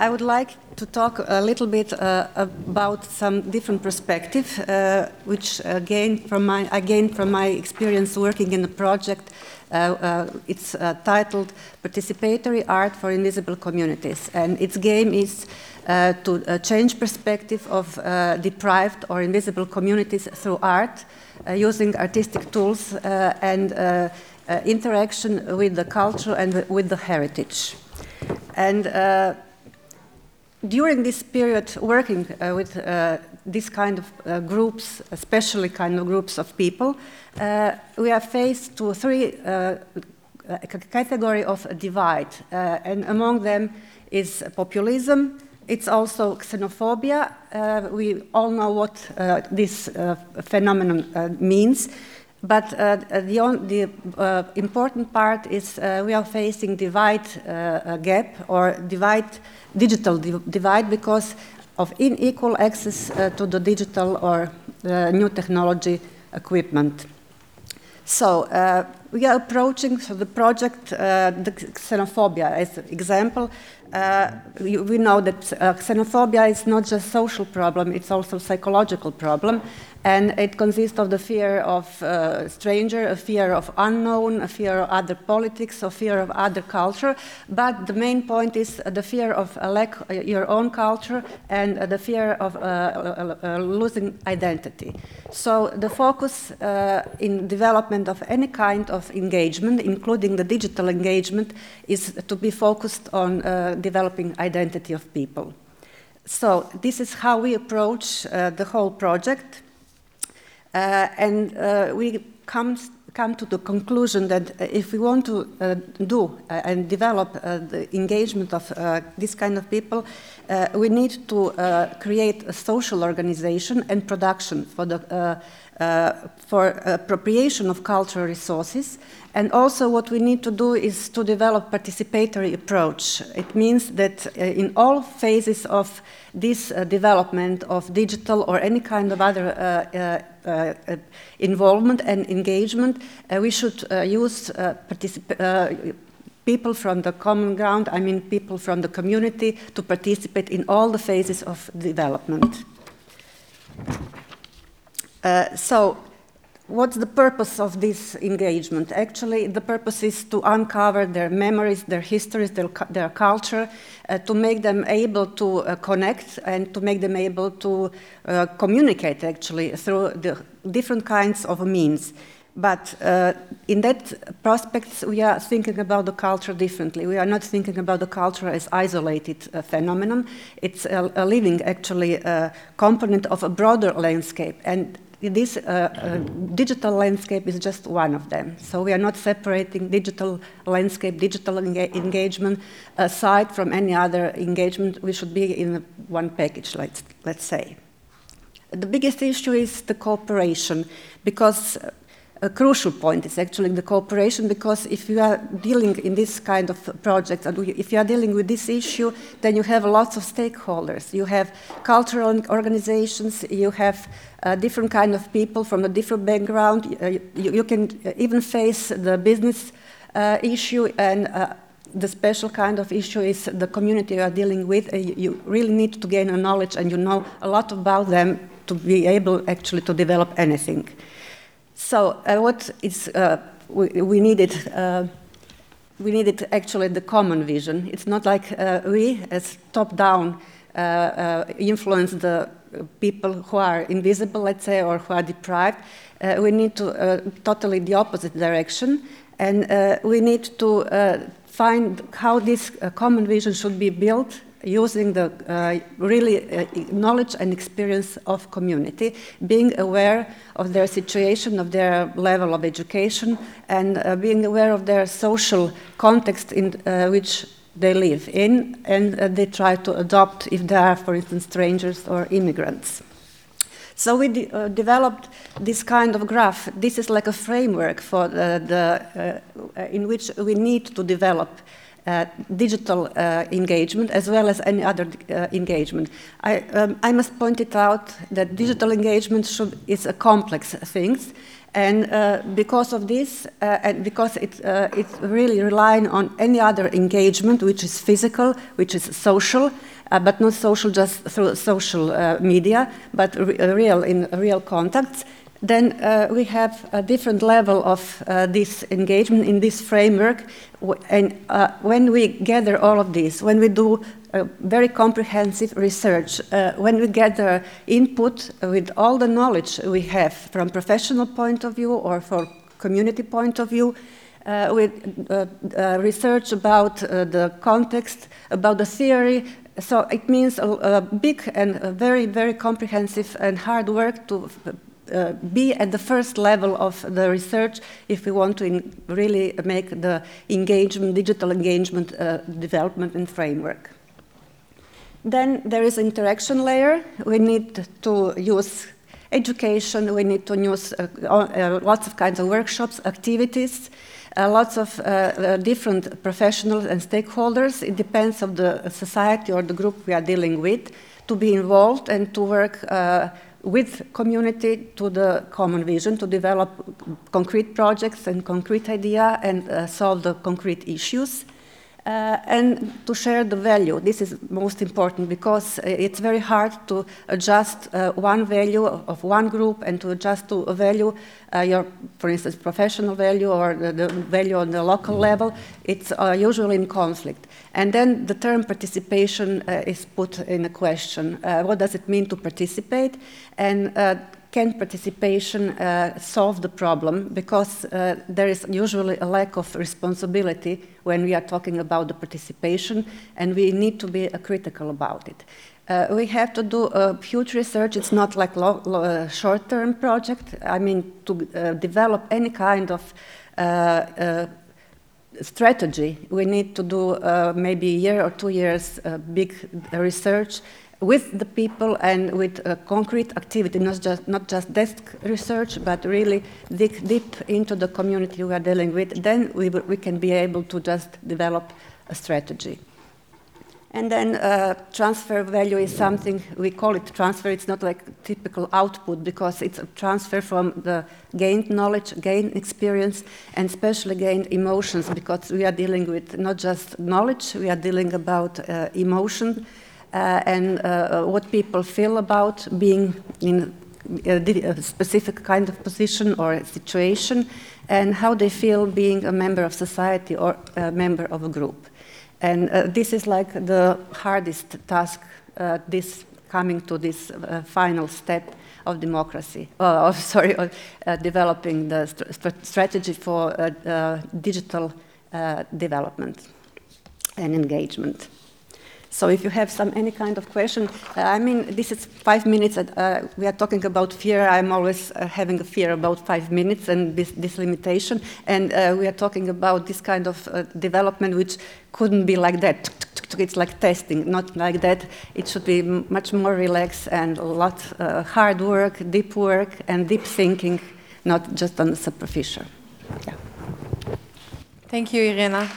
I would like to talk a little bit uh, about some different perspective, uh, which uh, gained from my, I gained from my experience working in a project. Uh, uh, it's uh, titled Participatory Art for Invisible Communities, and its game is to change perspective of deprived or invisible communities through art, using artistic tools and interaction with the culture and with the heritage. And during this period, working uh, with uh, this kind of uh, groups, especially kind of groups of people, uh, we are faced to three uh, category of divide, uh, and among them is populism. It's also xenophobia. we all know what this phenomenon means. But uh, the, on, the uh, important part is uh, we are facing divide gap or divide digital divide because of unequal access uh, to the digital or uh, new technology equipment. So uh, we are approaching so the project, uh, the xenophobia as an example. Uh, we, we, know that uh, xenophobia is not just a social problem; it's also a psychological problem. And it consists of the fear of uh, stranger, a fear of unknown, a fear of other politics, a fear of other culture. But the main point is the fear of lack uh, your own culture and the fear of uh, uh, losing identity. So the focus in development of any kind of engagement, including the digital engagement, is to be focused on developing identity of people. So this is how we approach the whole project. Uh, and uh, we come, come to the conclusion that uh, if we want to uh, do uh, and develop uh, the engagement of this kind of people, we need to create a social organization and production for the uh, for appropriation of cultural resources. And also what we need to do is to develop participatory approach. It means that uh, in all phases of this uh, development of digital or any kind of other uh, uh, uh, involvement and engagement, we should use people from the common ground, I mean people from the community, to participate in all the phases of development. Uh, so, what's the purpose of this engagement? Actually, the purpose is to uncover their memories, their histories, their, their culture, uh, to make them able to uh, connect and to make them able to uh, communicate actually through the different kinds of means. But uh, in that prospects, we are thinking about the culture differently. We are not thinking about the culture as isolated uh, phenomenon. It's a, a living, actually, uh, component of a broader landscape. And this uh, uh, digital landscape is just one of them. So we are not separating digital landscape, digital enga engagement aside from any other engagement. We should be in one package, let's, let's say. The biggest issue is the cooperation because a crucial point is actually the cooperation because if you are dealing in this kind of project and if you are dealing with this issue then you have lots of stakeholders you have cultural organizations you have uh, different kind of people from a different background uh, you, you, can even face the business uh, issue and uh, the special kind of issue is the community you are dealing with. You really need to gain a knowledge and you know a lot about them to be able actually to develop anything. So uh, what is uh, we, we, needed uh, we needed actually the common vision. It's not like uh, we, as top-down, uh, uh, influence the people who are invisible, let's say, or who are deprived. we need to totally the opposite direction, and we need to find how this common vision should be built using the uh, really uh, knowledge and experience of community, being aware of their situation, of their level of education, and uh, being aware of their social context in uh, which they live in, and uh, they try to adopt if they are, for instance, strangers or immigrants. So we de uh, developed this kind of graph. This is like a framework for the, the in which we need to develop uh, digital uh, engagement as well as any other uh, engagement. I, um, I, must point it out that digital engagement should, is a complex thing. And uh, because of this, uh, and because it, it's really relying on any other engagement, which is physical, which is social, but not social just through social media, but re real in real contacts, then uh, we have a different level of uh, this engagement in this framework. And uh, when we gather all of this, when we do very comprehensive research, uh, when we gather input with all the knowledge we have from professional point of view or for community point of view, uh, with uh, research about the context, about the theory, so it means a, a big and a very, very comprehensive and hard work to uh, be at the first level of the research if we want to really make the engagement, digital engagement uh, development and framework. Then there is interaction layer. We need to use education, we need to use uh, uh lots of kinds of workshops, activities, uh, lots of uh, different professionals and stakeholders. It depends on the society or the group we are dealing with to be involved and to work with community to the common vision to develop concrete projects and concrete idea and uh, solve the concrete issues. Uh, and to share the value. This is most important because uh, it's very hard to adjust uh, one value of one group and to adjust to a value, uh, your, for instance, professional value or the, the value on the local level. It's uh, usually in conflict. And then the term participation uh, is put in a question. what does it mean to participate? And can participation uh, solve the problem? Because uh, there is usually a lack of responsibility when we are talking about the participation, and we need to be uh, critical about it. Uh, we have to do a huge research. It's not like a short-term project. I mean, to uh, develop any kind of uh, strategy, we need to do maybe a year or two years big research with the people and with concrete activity, not just, not just desk research, but really dig deep into the community we are dealing with, then we, we can be able to just develop a strategy. And then uh, transfer value is something, we call it transfer, it's not like typical output because it's a transfer from the gained knowledge, gained experience, and especially gained emotions because we are dealing with not just knowledge, we are dealing about uh, emotion. uh, and uh, what people feel about being in a specific kind of position or situation, and how they feel being a member of society or a member of a group. And uh, this is like the hardest task, uh, this coming to this uh, final step of democracy, of, sorry, of uh, developing the st strategy for digital development and engagement. So if you have some any kind of question, uh, I mean, this is five minutes. Uh, we are talking about fear. I'm always uh, having a fear about five minutes and this, this limitation. And uh, we are talking about this kind of uh, development, which couldn't be like that. It's like testing, not like that. It should be much more relaxed and a lot uh, hard work, deep work, and deep thinking, not just on the superficial. Yeah. Thank you, Irena.